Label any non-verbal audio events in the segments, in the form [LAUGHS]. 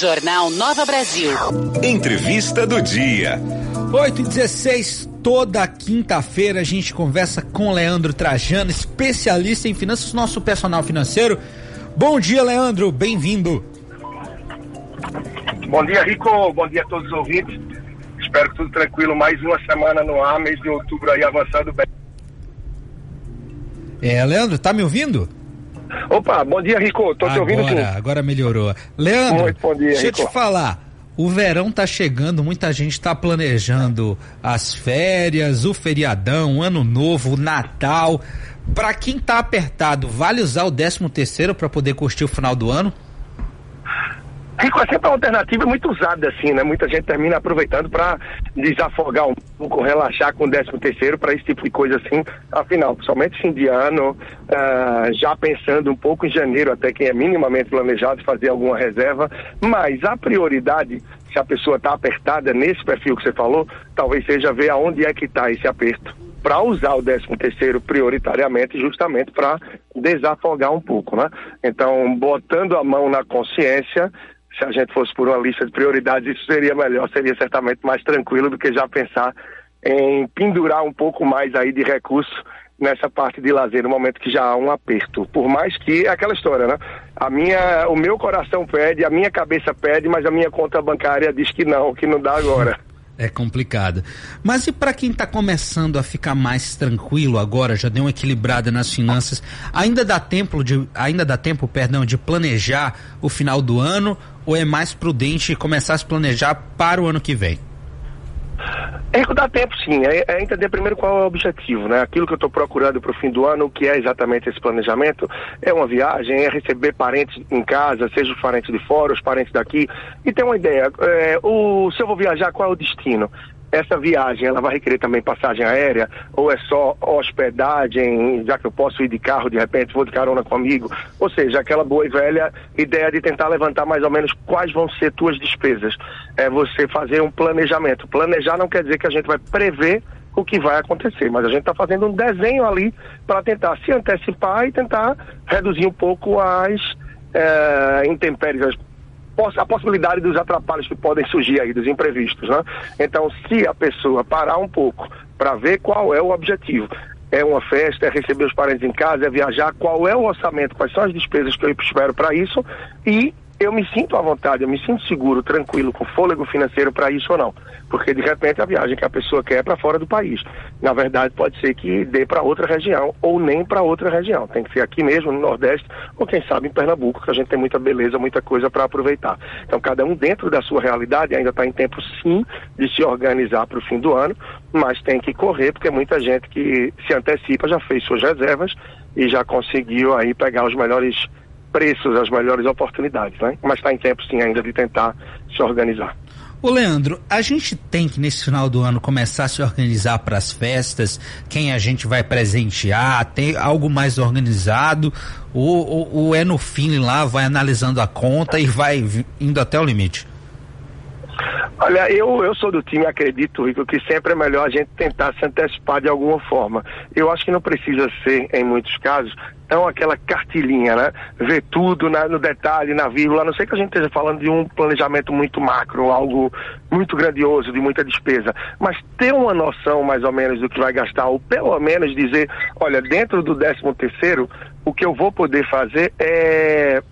Jornal Nova Brasil. Entrevista do dia. 8 e 16, toda quinta-feira a gente conversa com Leandro Trajano, especialista em finanças, nosso personal financeiro. Bom dia, Leandro, bem-vindo. Bom dia, Rico. Bom dia a todos os ouvintes. Espero que tudo tranquilo. Mais uma semana no ar, mês de outubro aí avançando bem. É, Leandro, tá me ouvindo? Opa, bom dia, Rico. Tô agora, te ouvindo sim. Agora melhorou. Leandro, Muito bom dia, deixa eu Rico. te falar. O verão tá chegando, muita gente tá planejando as férias, o feriadão, o ano novo, o Natal. Pra quem tá apertado, vale usar o 13 terceiro para poder curtir o final do ano? Rico, é sempre uma alternativa muito usada assim, né? Muita gente termina aproveitando para desafogar um pouco, relaxar com o 13 terceiro para esse tipo de coisa assim. Afinal, somente fim de ano, ah, já pensando um pouco em janeiro, até quem é minimamente planejado fazer alguma reserva. Mas a prioridade, se a pessoa está apertada nesse perfil que você falou, talvez seja ver aonde é que está esse aperto para usar o 13 terceiro prioritariamente, justamente para desafogar um pouco, né? Então, botando a mão na consciência, se a gente fosse por uma lista de prioridades, isso seria melhor, seria certamente mais tranquilo do que já pensar em pendurar um pouco mais aí de recurso nessa parte de lazer, no momento que já há um aperto. Por mais que é aquela história, né? A minha, o meu coração pede, a minha cabeça pede, mas a minha conta bancária diz que não, que não dá agora. É complicado. Mas e para quem está começando a ficar mais tranquilo agora, já deu uma equilibrada nas finanças, ainda dá tempo de, ainda dá tempo, perdão, de planejar o final do ano ou é mais prudente começar a se planejar para o ano que vem? É, dá tempo sim, é, é, entender primeiro qual é o objetivo, né? Aquilo que eu estou procurando para o fim do ano, o que é exatamente esse planejamento? É uma viagem, é receber parentes em casa, seja os parentes de fora, os parentes daqui, e ter uma ideia, é, o, se eu vou viajar, qual é o destino? Essa viagem ela vai requerer também passagem aérea ou é só hospedagem, já que eu posso ir de carro de repente, vou de carona com amigo, ou seja, aquela boa e velha ideia de tentar levantar mais ou menos quais vão ser tuas despesas. É você fazer um planejamento. Planejar não quer dizer que a gente vai prever o que vai acontecer, mas a gente está fazendo um desenho ali para tentar se antecipar e tentar reduzir um pouco as é, intempéries, as a possibilidade dos atrapalhos que podem surgir aí, dos imprevistos, né? Então, se a pessoa parar um pouco para ver qual é o objetivo, é uma festa, é receber os parentes em casa, é viajar, qual é o orçamento, quais são as despesas que eu espero para isso e eu me sinto à vontade, eu me sinto seguro, tranquilo, com fôlego financeiro para isso ou não. Porque de repente a viagem que a pessoa quer é para fora do país. Na verdade, pode ser que dê para outra região ou nem para outra região. Tem que ser aqui mesmo, no Nordeste, ou quem sabe em Pernambuco, que a gente tem muita beleza, muita coisa para aproveitar. Então, cada um dentro da sua realidade ainda está em tempo sim de se organizar para o fim do ano, mas tem que correr, porque muita gente que se antecipa já fez suas reservas e já conseguiu aí pegar os melhores preços, as melhores oportunidades, né? Mas está em tempo sim ainda de tentar se organizar. Ô Leandro, a gente tem que nesse final do ano começar a se organizar para as festas, quem a gente vai presentear, tem algo mais organizado, ou, ou, ou é no fim lá, vai analisando a conta e vai indo até o limite? Olha, eu, eu sou do time, acredito, Rico, que sempre é melhor a gente tentar se antecipar de alguma forma. Eu acho que não precisa ser, em muitos casos, tão aquela cartilhinha, né? Ver tudo na, no detalhe, na vírgula, a não sei que a gente esteja falando de um planejamento muito macro, algo muito grandioso, de muita despesa, mas ter uma noção mais ou menos do que vai gastar, ou pelo menos dizer, olha, dentro do 13 terceiro, o que eu vou poder fazer é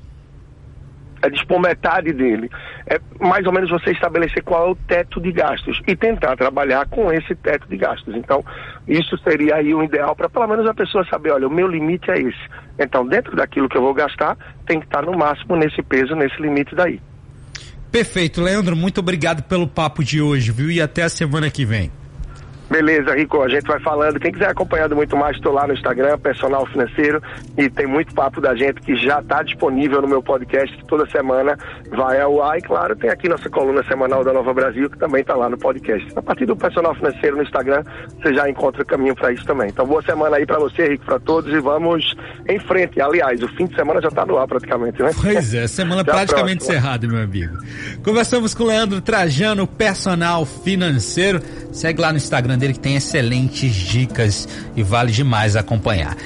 é dispor metade dele. É mais ou menos você estabelecer qual é o teto de gastos e tentar trabalhar com esse teto de gastos. Então, isso seria aí o ideal para pelo menos a pessoa saber, olha, o meu limite é esse. Então, dentro daquilo que eu vou gastar, tem que estar no máximo nesse peso, nesse limite daí. Perfeito, Leandro, muito obrigado pelo papo de hoje, viu? E até a semana que vem. Beleza, Rico, a gente vai falando. Quem quiser acompanhando muito mais, estou lá no Instagram, Personal Financeiro, e tem muito papo da gente que já está disponível no meu podcast toda semana, vai ao ar. E claro, tem aqui nossa coluna semanal da Nova Brasil, que também está lá no podcast. A partir do Personal Financeiro no Instagram, você já encontra caminho para isso também. Então, boa semana aí para você, Rico, para todos, e vamos em frente. Aliás, o fim de semana já está no ar praticamente, né? Pois é, semana [LAUGHS] praticamente encerrada, meu amigo. Conversamos com o Leandro Trajano, Personal Financeiro. Segue lá no Instagram que tem excelentes dicas e vale demais acompanhar.